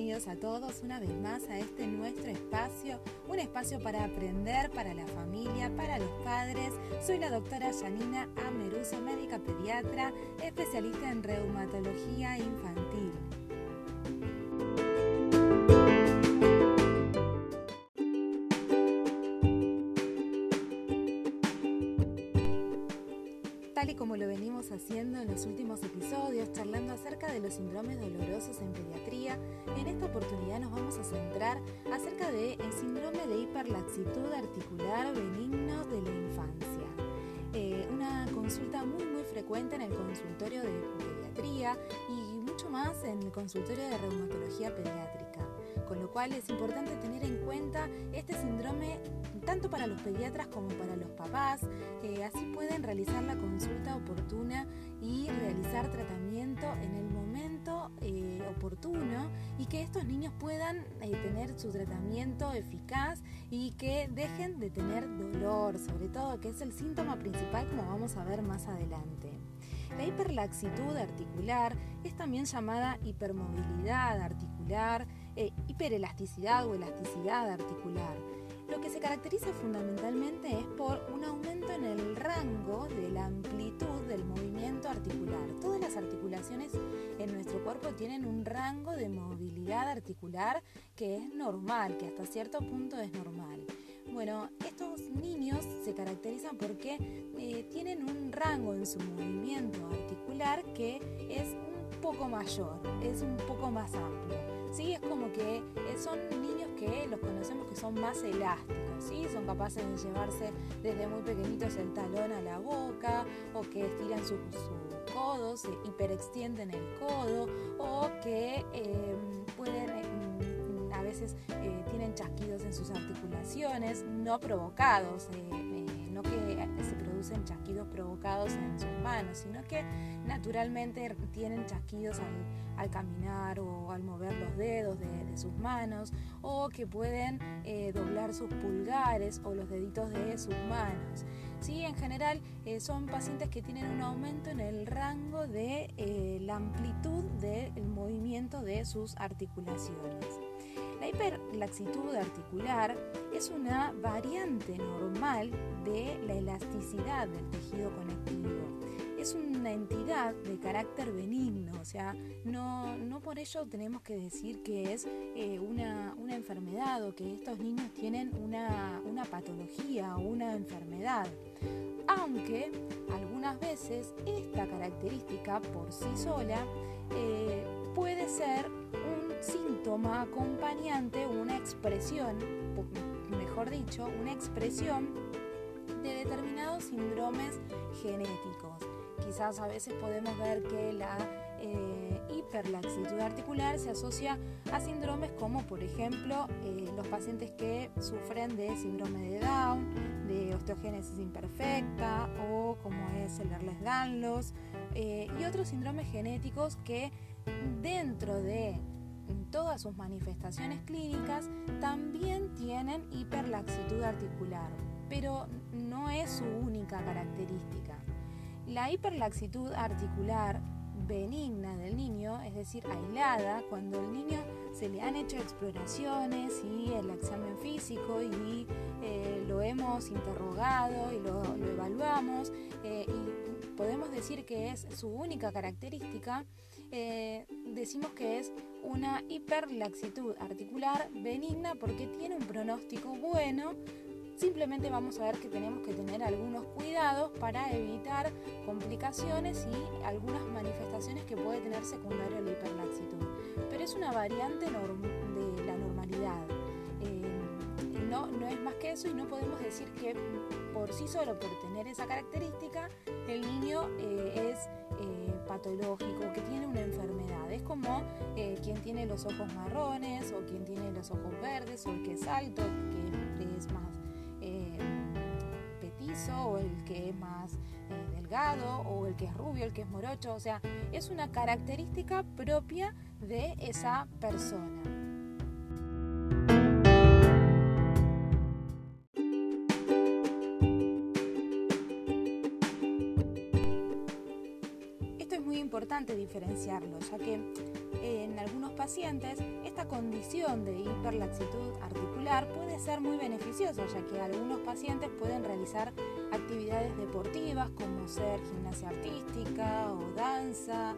bienvenidos a todos una vez más a este nuestro espacio, un espacio para aprender para la familia, para los padres. Soy la doctora Janina Ameruso, médica pediatra, especialista en reumatología infantil. Haciendo en los últimos episodios, charlando acerca de los síndromes dolorosos en pediatría, en esta oportunidad nos vamos a centrar acerca del síndrome de hiperlaxitud articular benigno de la infancia. Eh, una consulta muy muy frecuente en el consultorio de pediatría y mucho más en el consultorio de reumatología pediátrica con lo cual es importante tener en cuenta este síndrome tanto para los pediatras como para los papás. Eh, así pueden realizar la consulta oportuna y realizar tratamiento en el momento eh, oportuno y que estos niños puedan eh, tener su tratamiento eficaz y que dejen de tener dolor, sobre todo que es el síntoma principal como vamos a ver más adelante. La hiperlaxitud articular es también llamada hipermovilidad articular, eh, hiperelasticidad o elasticidad articular. Lo que se caracteriza fundamentalmente es por un aumento en el rango de la amplitud del movimiento articular. Todas las articulaciones en nuestro cuerpo tienen un rango de movilidad articular que es normal, que hasta cierto punto es normal. Bueno, estos niños se caracterizan porque eh, tienen un rango en su movimiento articular que es un poco mayor, es un poco más amplio. ¿Sí? Es como que eh, son niños que los conocemos que son más elásticos, ¿sí? son capaces de llevarse desde muy pequeñitos el talón a la boca o que estiran sus su codos, se hiperextienden el codo o que em, pueden em, a veces eh, tienen chasquidos en sus articulaciones no provocados, eh, producen chasquidos provocados en sus manos, sino que naturalmente tienen chasquidos al, caminar o al mover los dedos de, sus manos, o que pueden eh, doblar sus pulgares o los deditos de sus manos. ¿Sí? En general eh, son pacientes que tienen un aumento en el rango de eh, la amplitud del movimiento de sus articulaciones. La hiperlaxitud articular es una variante normal de la elasticidad del tejido conectivo. Es una entidad de carácter benigno, o sea, no, no por ello tenemos que decir que es eh, una, una, enfermedad o que estos niños tienen una, una patología o una enfermedad. Aunque algunas veces esta característica por sí sola eh, puede ser síntoma acompañante, una expresión, mejor dicho, una expresión de determinados síndromes genéticos. Quizás a veces podemos ver que la eh, hiperlaxitud articular se asocia a síndromes como por ejemplo eh, los pacientes que sufren de síndrome de Down, de osteogénesis imperfecta o como es el Ehlers-Danlos eh, y otros síndromes genéticos que dentro de todas sus manifestaciones clínicas también tienen hiperlaxitud articular, pero no es su única característica. La hiperlaxitud articular benigna del niño, es decir, aislada, cuando el niño se le han hecho exploraciones y el examen físico y eh, lo hemos interrogado y lo, evaluamos eh, podemos decir que es su única característica, eh, decimos que es una hiperlaxitud articular benigna porque tiene un pronóstico bueno. Simplemente vamos a ver que tenemos que tener algunos cuidados para evitar complicaciones y algunas manifestaciones que puede tener secundario la hiperlaxitud. Pero es una variante de la normalidad. Eh, no, no es más que eso y no podemos decir que por sí solo, por tener esa característica, el niño eh, es patológico, que tiene una enfermedad. Es como eh, quien tiene los ojos marrones o quien tiene los ojos verdes o el que es alto, que es más eh, petizo o el que es más eh, delgado o el que es rubio, el que es morocho. O sea, es una característica propia de esa persona. Diferenciarlo, ya que en algunos pacientes esta condición de hiperlaxitud articular puede ser muy beneficiosa, ya que algunos pacientes pueden realizar actividades deportivas como ser gimnasia artística o danza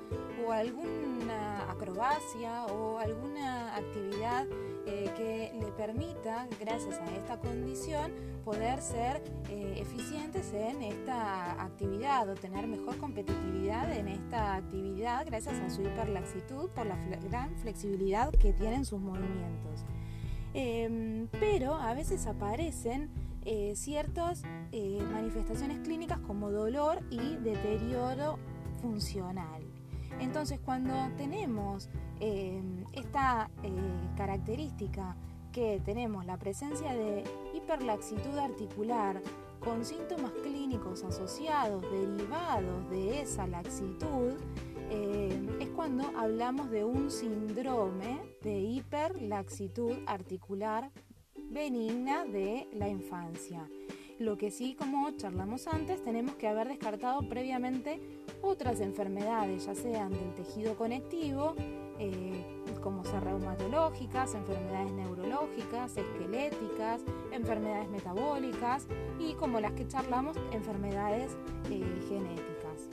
o alguna acrobacia o alguna actividad eh, que le permita, gracias a esta condición, poder ser eh, eficientes en esta actividad o tener mejor competitividad en esta actividad gracias a su hiperlaxitud por la gran flexibilidad que tienen sus movimientos. Em, pero a veces aparecen eh, ciertas manifestaciones clínicas como dolor y deterioro funcional. Entonces, cuando tenemos em, esta eh, característica que tenemos la presencia de hiperlaxitud articular con síntomas clínicos asociados, derivados de esa laxitud, em, es cuando hablamos de un síndrome de hiperlaxitud articular benigna de la infancia. Lo que sí, como charlamos antes, tenemos que haber descartado previamente otras enfermedades, ya sean del tejido conectivo, eh, como ser reumatológicas, enfermedades neurológicas, esqueléticas, enfermedades metabólicas y como las que charlamos, enfermedades eh, genéticas.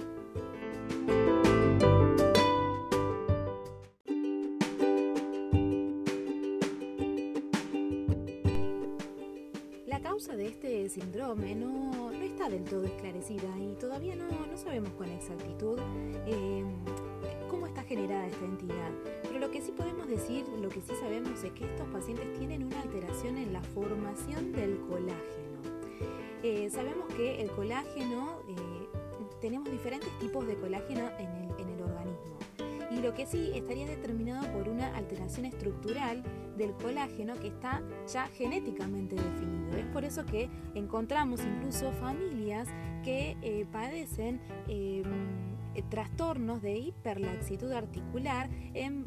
De este síndrome no, está del todo esclarecida y todavía no, sabemos con exactitud eh, cómo está generada esta entidad. Pero lo que sí podemos decir, lo que sí sabemos es que estos pacientes tienen una alteración en la formación del colágeno. Eh, sabemos que el colágeno, eh, tenemos diferentes tipos de colágeno en el, en el organismo lo que sí estaría determinado por una alteración estructural del colágeno que está ya genéticamente definido. Es por eso que encontramos incluso familias que eh, padecen em, trastornos de hiperlaxitud articular en,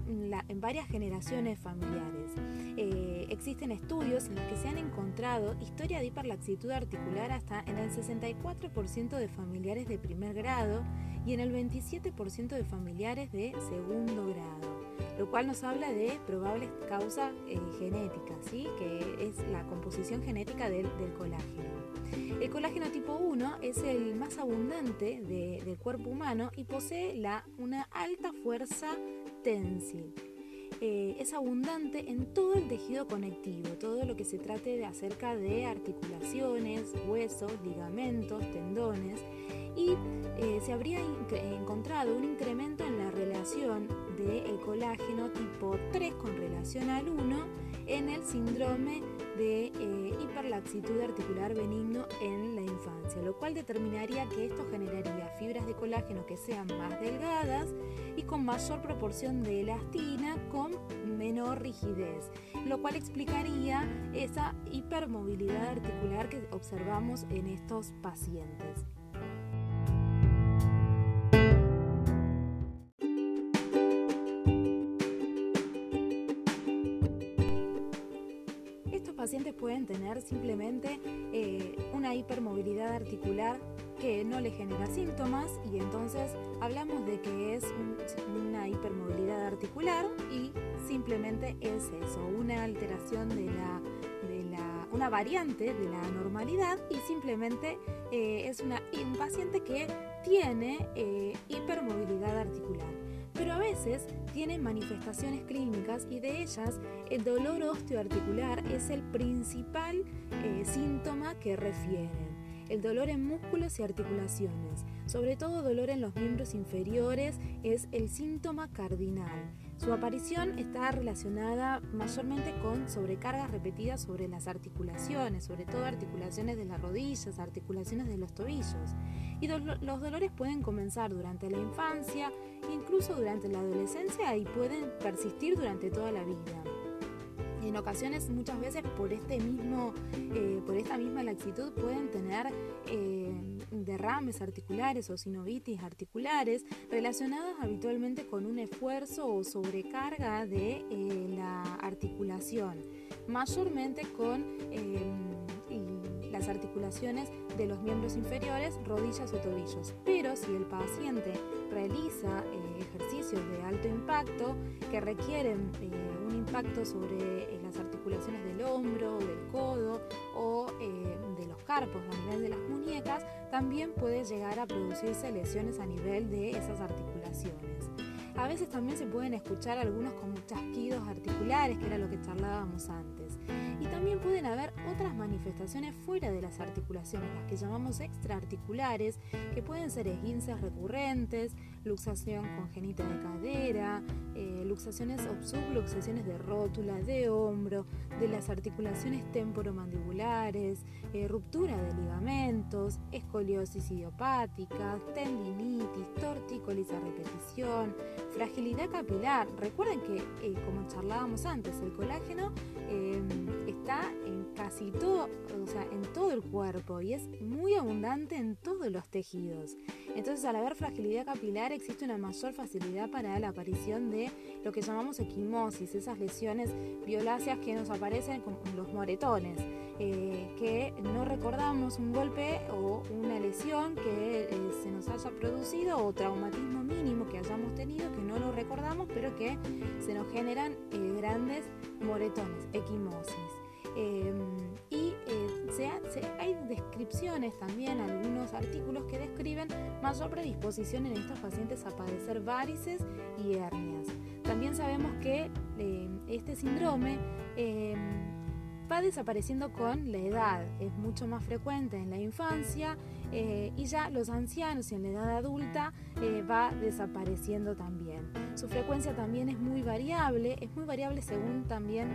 varias generaciones familiares. Eh, existen estudios en los que se han encontrado historia de hiperlaxitud articular hasta en el 64% de familiares de primer grado y en el 27% de familiares de segundo grado, lo cual nos habla de probables causas eh, genéticas, ¿sí? que es la composición genética del, colágeno. El colágeno tipo 1 es el más abundante del cuerpo humano y posee una alta fuerza tensil. Eh, es abundante en todo el tejido conectivo, todo lo que se trate de acerca de articulaciones, huesos, ligamentos, tendones y eh, se habría encontrado un incremento en la relación del colágeno tipo 3 con relación al 1 en el síndrome de eh, hiperlaxitud articular benigno en la infancia, lo cual determinaría que esto generaría fibras de colágeno que sean más delgadas y con mayor proporción de elastina con menor rigidez, lo cual explicaría esa hipermovilidad articular que observamos en estos pacientes simplemente eh, una hipermovilidad articular que no le genera síntomas y entonces hablamos de que es una hipermovilidad articular y simplemente es eso, una alteración de la, de la una variante de la normalidad y simplemente eh, es una, un paciente que tiene eh, hipermovilidad articular pero a veces tienen manifestaciones clínicas y de ellas el dolor osteoarticular es el principal eh, síntoma que refieren. El dolor en músculos y articulaciones, sobre todo dolor en los miembros inferiores, es el síntoma cardinal. Su aparición está relacionada mayormente con sobrecargas repetidas sobre las articulaciones, sobre todo articulaciones de las rodillas, articulaciones de los tobillos. Y los dolores pueden comenzar durante la infancia, incluso durante la adolescencia y pueden persistir durante toda la vida en ocasiones muchas veces por este mismo eh, por esta misma laxitud pueden tener eh, derrames articulares o sinovitis articulares relacionados habitualmente con un esfuerzo o sobrecarga de eh, la articulación mayormente con las articulaciones de los miembros inferiores, rodillas o tobillos. Pero si el paciente realiza ejercicios de alto impacto que requieren un impacto sobre articulaciones del hombro, del codo o de los carpos a nivel de las muñecas, también puede llegar a producirse lesiones a nivel de esas articulaciones. A veces también se pueden escuchar algunos como chasquidos articulares, que era lo que charlábamos antes. Y también pueden haber otras manifestaciones fuera de las articulaciones, las que llamamos extraarticulares, que pueden ser esguinces recurrentes, luxación congénita de cadera, eh, luxaciones o subluxaciones de rótula, de hombro, de las articulaciones temporomandibulares, eh, ruptura de ligamentos, escoliosis idiopática, tendinitis, tortícolis a repetición, fragilidad capilar. Recuerden que, eh, como charlábamos antes, el colágeno está en casi todo, o sea, en todo el cuerpo y es muy abundante en todos los tejidos. Entonces, al haber fragilidad capilar, existe una mayor facilidad para la aparición de lo que llamamos equimosis, esas lesiones violáceas que nos aparecen como los moretones, eh, que no recordamos un golpe o una lesión que eh, se nos haya producido o traumatismo mínimo que hayamos tenido, que no lo recordamos, pero que se nos generan eh, grandes moretones, equimosis. Em, y eh, hay descripciones también, algunos artículos que describen mayor predisposición en estos pacientes a padecer varices y hernias. También sabemos que em, este síndrome em, va desapareciendo con la edad, es mucho más frecuente en la infancia eh, y ya los ancianos y en la edad adulta eh, va desapareciendo también. Su frecuencia también es muy variable, es muy variable según también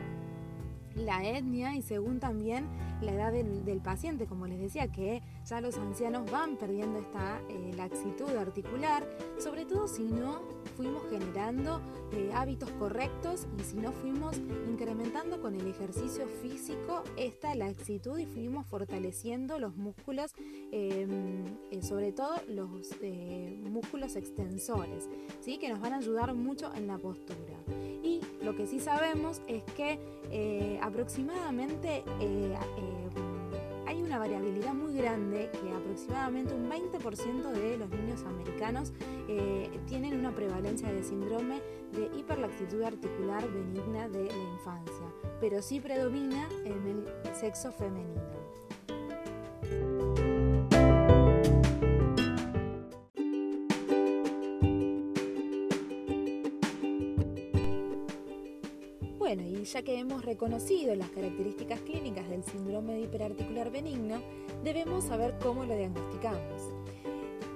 la etnia y según también la edad del, paciente, como les decía, que ya los ancianos van perdiendo esta eh, laxitud articular, sobre todo si no fuimos generando eh, hábitos correctos y si no fuimos incrementando con el ejercicio físico esta laxitud y fuimos fortaleciendo los músculos, em, eh, sobre todo los músculos extensores, ¿sí? que nos van a ayudar mucho en la postura. Lo que sí sabemos es que eh, aproximadamente eh, eh, hay una variabilidad muy grande que aproximadamente un 20% de los niños americanos tienen una prevalencia de síndrome de hiperlaxitud articular benigna de la infancia, pero sí predomina en el sexo femenino. Ya que hemos reconocido las características clínicas del síndrome de hiperarticular benigno, debemos saber cómo lo diagnosticamos.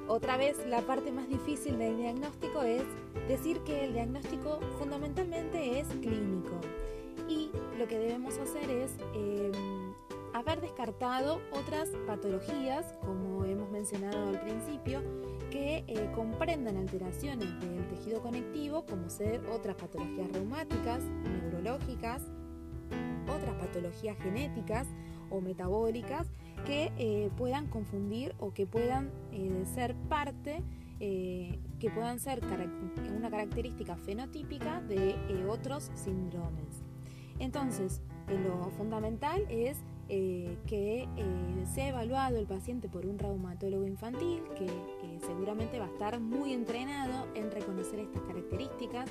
Otra vez, la parte más difícil del diagnóstico es decir que el diagnóstico fundamentalmente es clínico. Y lo que debemos hacer es em, haber descartado otras patologías, como mencionado al principio, que eh, comprendan alteraciones del tejido conectivo, como ser otras patologías reumáticas, neurológicas, otras patologías genéticas o metabólicas que eh, puedan confundir o que puedan eh, ser parte, que puedan ser una característica fenotípica de otros síndromes. Entonces, lo fundamental es eh, que eh, sea evaluado el paciente por un reumatólogo infantil que eh, seguramente va a estar muy entrenado en reconocer estas características.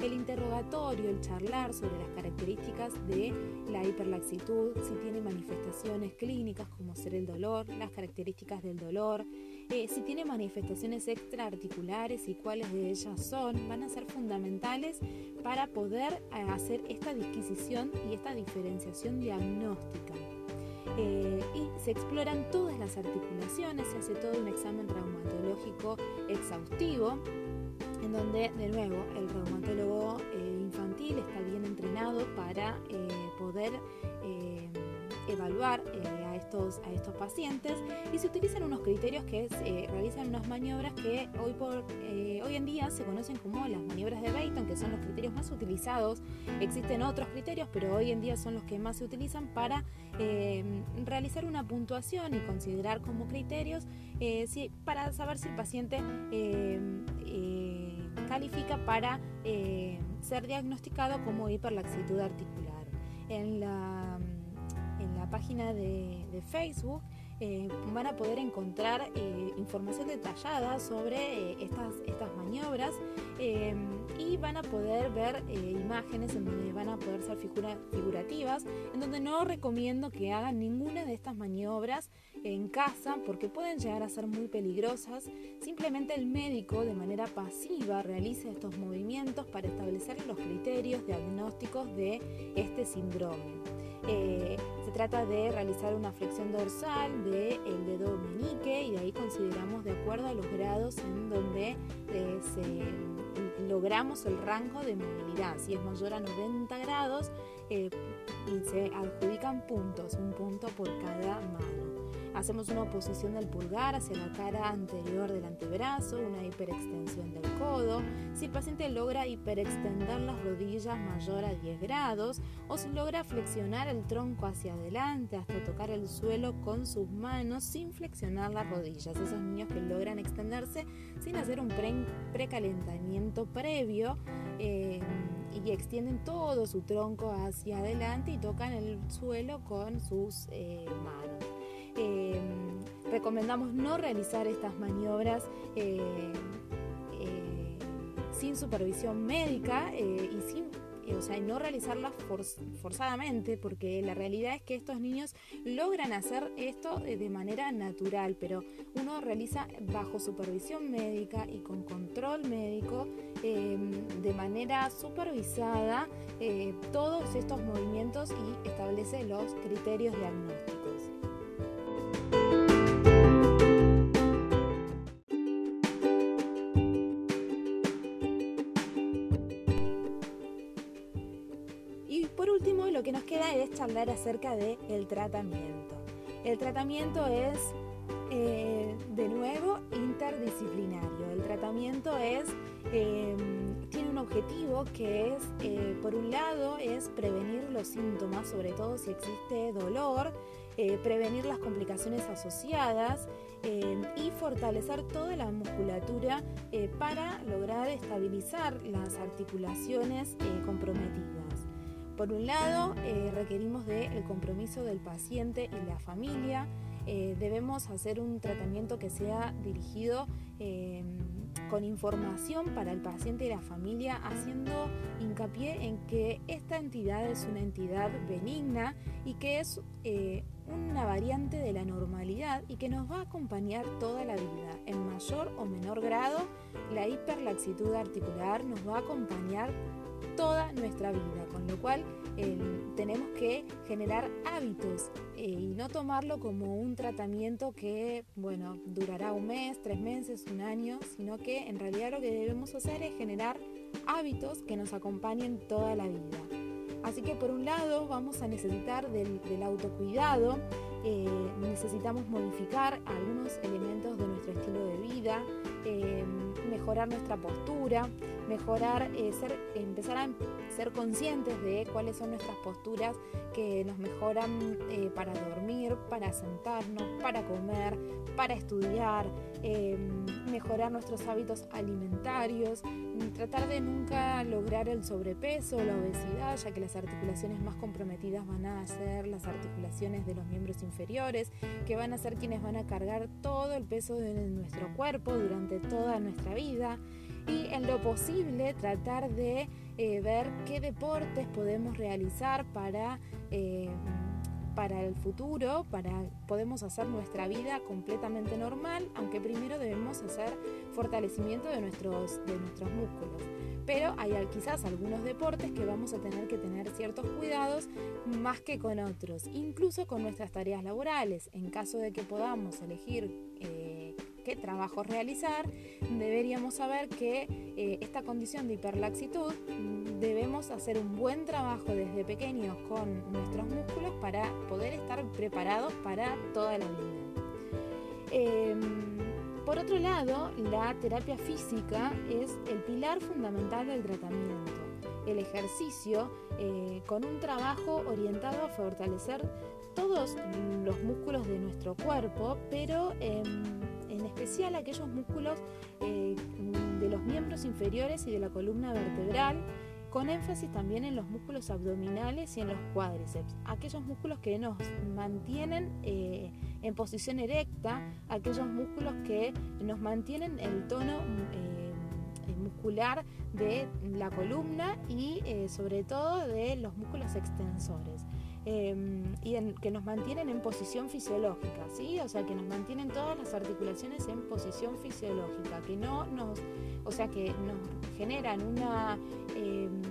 El interrogatorio, el charlar sobre las características de la hiperlaxitud, si tiene manifestaciones clínicas como ser el dolor, las características del dolor, si tiene manifestaciones extraarticulares y cuáles de ellas son, van a ser fundamentales para poder hacer esta disquisición y esta diferenciación diagnóstica. Eh, y se exploran todas las articulaciones, se hace todo un examen reumatológico exhaustivo, en donde de nuevo el reumatólogo eh, infantil está bien entrenado para eh, poder evaluar eh, a, estos, a estos pacientes y se utilizan unos criterios que se realizan unas maniobras que hoy, por, eh, hoy en día se conocen como las maniobras de Bayton, que son los criterios más utilizados. Existen otros criterios, pero hoy en día son los que más se utilizan para eh, realizar una puntuación y considerar como criterios para saber si el paciente califica para ser diagnosticado como hiperlaxitud articular. En la en la página de, de Facebook eh, van a poder encontrar eh, información detallada sobre eh, estas, estas maniobras y van a poder ver imágenes en donde van a poder ser figurativas, en donde no recomiendo que hagan ninguna de estas maniobras en casa porque pueden llegar a ser muy peligrosas. Simplemente el médico de manera pasiva realiza estos movimientos para establecer los criterios diagnósticos de este síndrome. Eh, se trata de realizar una flexión dorsal del el dedo meñique y de ahí consideramos de acuerdo a los grados en donde eh, logramos el rango de movilidad. Si es mayor a 90 grados, eh, y se adjudican puntos, un punto por cada mano. Hacemos una oposición del pulgar hacia la cara anterior del antebrazo, una hiperextensión del codo. Si el paciente logra hiperextender las rodillas mayor a 10 grados o si logra flexionar el tronco hacia adelante hasta tocar el suelo con sus manos sin flexionar las rodillas. Esos niños que logran extenderse sin hacer un precalentamiento previo. Eh, y extienden todo su tronco hacia adelante y tocan el suelo con sus eh, manos. Em, recomendamos no realizar estas maniobras eh, eh, sin supervisión médica eh, y sin o sea, no realizarlas forzadamente, porque la realidad es que estos niños logran hacer esto de manera natural, pero uno realiza bajo supervisión médica y con control médico, em, de manera supervisada, todos estos movimientos y establece los criterios diagnósticos. Charlar acerca del el tratamiento. El tratamiento es, eh, de nuevo, interdisciplinario. El tratamiento es, em, tiene un objetivo que es, eh, por un lado, es prevenir los síntomas, sobre todo si existe dolor, eh, prevenir las complicaciones asociadas em, y fortalecer toda la musculatura para lograr estabilizar las articulaciones comprometidas. Por un lado, eh, requerimos del compromiso del paciente y la familia. Eh, debemos hacer un tratamiento que sea dirigido eh, con información para el paciente y la familia, haciendo hincapié en que esta entidad es una entidad benigna y que es una variante de la normalidad y que nos va a acompañar toda la vida. En mayor o menor grado, la hiperlaxitud articular nos va a acompañar toda nuestra vida, con lo cual eh, tenemos que generar hábitos eh, y no tomarlo como un tratamiento que, bueno, durará un mes, tres meses, un año, sino que en realidad lo que debemos hacer es generar hábitos que nos acompañen toda la vida. Así que por un lado vamos a necesitar del, autocuidado, eh, necesitamos modificar algunos elementos de nuestro estilo de vida, mejorar nuestra postura, mejorar, eh, empezar a ser conscientes de cuáles son nuestras posturas que nos mejoran eh, para dormir, para sentarnos, para comer, para estudiar, em, mejorar nuestros hábitos alimentarios, tratar de nunca lograr el sobrepeso la obesidad, ya que las articulaciones más comprometidas van a ser las articulaciones de los miembros inferiores, que van a ser quienes van a cargar todo el peso de nuestro cuerpo durante toda nuestra vida y en lo posible tratar de eh, ver qué deportes podemos realizar para, eh, para el futuro, para podemos hacer nuestra vida completamente normal, aunque primero debemos hacer fortalecimiento de nuestros, de nuestros músculos. Pero hay quizás algunos deportes que vamos a tener que tener ciertos cuidados más que con otros, incluso con nuestras tareas laborales. En caso de que podamos elegir eh, qué trabajos realizar, deberíamos saber que eh, esta condición de hiperlaxitud mm, debemos hacer un buen trabajo desde pequeños con nuestros músculos para poder estar preparados para toda la vida. Em, por otro lado, la terapia física es el pilar fundamental del tratamiento. El ejercicio eh, con un trabajo orientado a fortalecer todos los músculos de nuestro cuerpo, pero em, en especial aquellos músculos eh, de los miembros inferiores y de la columna vertebral con énfasis también en los músculos abdominales y en los cuádriceps, aquellos músculos que nos mantienen eh, en posición erecta, aquellos músculos que nos mantienen el tono eh, muscular de la columna y sobre todo de los músculos extensores. Em, y que nos mantienen en posición fisiológica, ¿sí? O sea, que nos mantienen todas las articulaciones en posición fisiológica, que no nos, o sea, que nos generan una, em,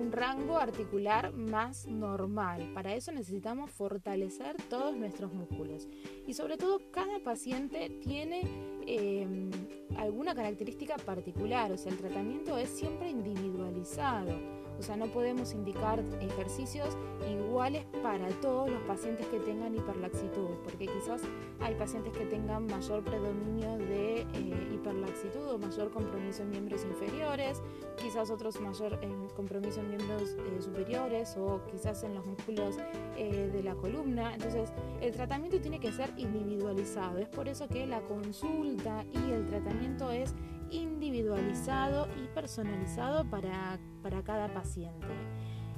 un rango articular más normal. Para eso necesitamos fortalecer todos nuestros músculos. Y sobre todo, cada paciente tiene em, alguna característica particular, o sea, el tratamiento es siempre individualizado. O sea, no podemos indicar ejercicios iguales para todos los pacientes que tengan hiperlaxitud, porque quizás hay pacientes que tengan mayor predominio de eh, hiperlaxitud o mayor compromiso en miembros inferiores, quizás otros mayor eh, compromiso en miembros eh, superiores o quizás en los músculos de la columna. Entonces, el tratamiento tiene que ser individualizado. Es por eso que la consulta y el tratamiento es individualizado y personalizado para, cada paciente.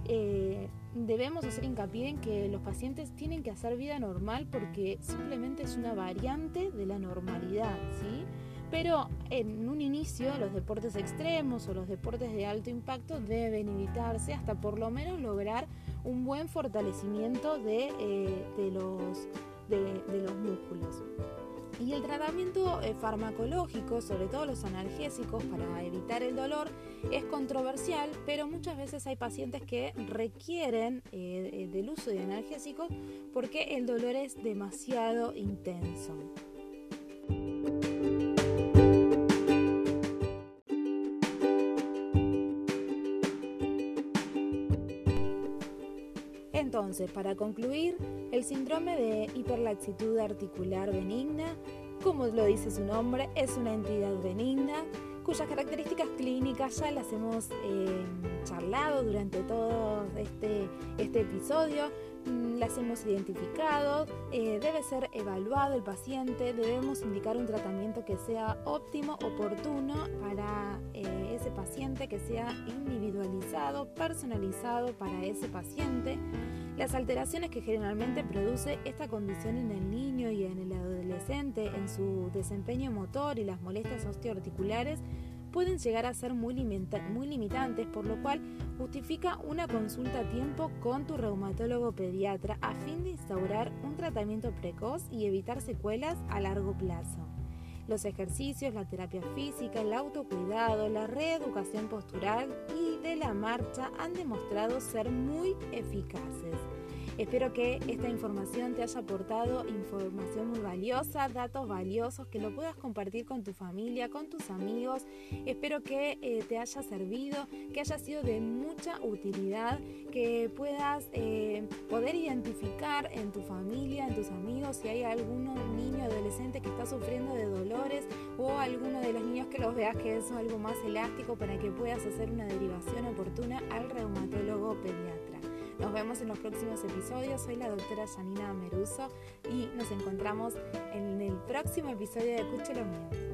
Eh, debemos hacer hincapié en que los pacientes tienen que hacer vida normal porque simplemente es una variante de la normalidad, ¿sí? Pero en un inicio los deportes extremos o los deportes de alto impacto deben evitarse hasta por lo menos lograr un buen fortalecimiento de, eh, los, de los músculos. Y el tratamiento eh, farmacológico, sobre todo los analgésicos para evitar el dolor, es controversial, pero muchas veces hay pacientes que requieren eh, eh, del uso de analgésicos porque el dolor es demasiado intenso. Entonces, para concluir, el síndrome de hiperlaxitud articular benigna, como lo dice su nombre, es una entidad benigna cuyas características clínicas ya las hemos eh, charlado durante todo este, este episodio, mm, las hemos identificado, eh, debe ser evaluado el paciente, debemos indicar un tratamiento que sea óptimo, oportuno para eh, ese paciente, que sea individualizado, personalizado para ese paciente. Las alteraciones que generalmente produce esta condición en el niño y en el adolescente en su desempeño motor y las molestias osteoarticulares pueden llegar a ser muy, muy limitantes, por lo cual justifica una consulta a tiempo con tu reumatólogo pediatra a fin de instaurar un tratamiento precoz y evitar secuelas a largo plazo. Los ejercicios, la terapia física, el autocuidado, la reeducación postural y de la marcha han demostrado ser muy eficaces. Espero que esta información te haya aportado información muy valiosa, datos valiosos, que lo puedas compartir con tu familia, con tus amigos. Espero que eh, te haya servido, que haya sido de mucha utilidad, que puedas eh, poder identificar en tu familia, en tus amigos, si hay algún niño adolescente que está sufriendo de dolores o alguno de los niños que los veas que es algo más elástico para que puedas hacer una derivación oportuna al reumatólogo pediatra. Nos vemos en los próximos episodios. Soy la doctora Janina Meruso y nos encontramos en el próximo episodio de Escuche lo mío.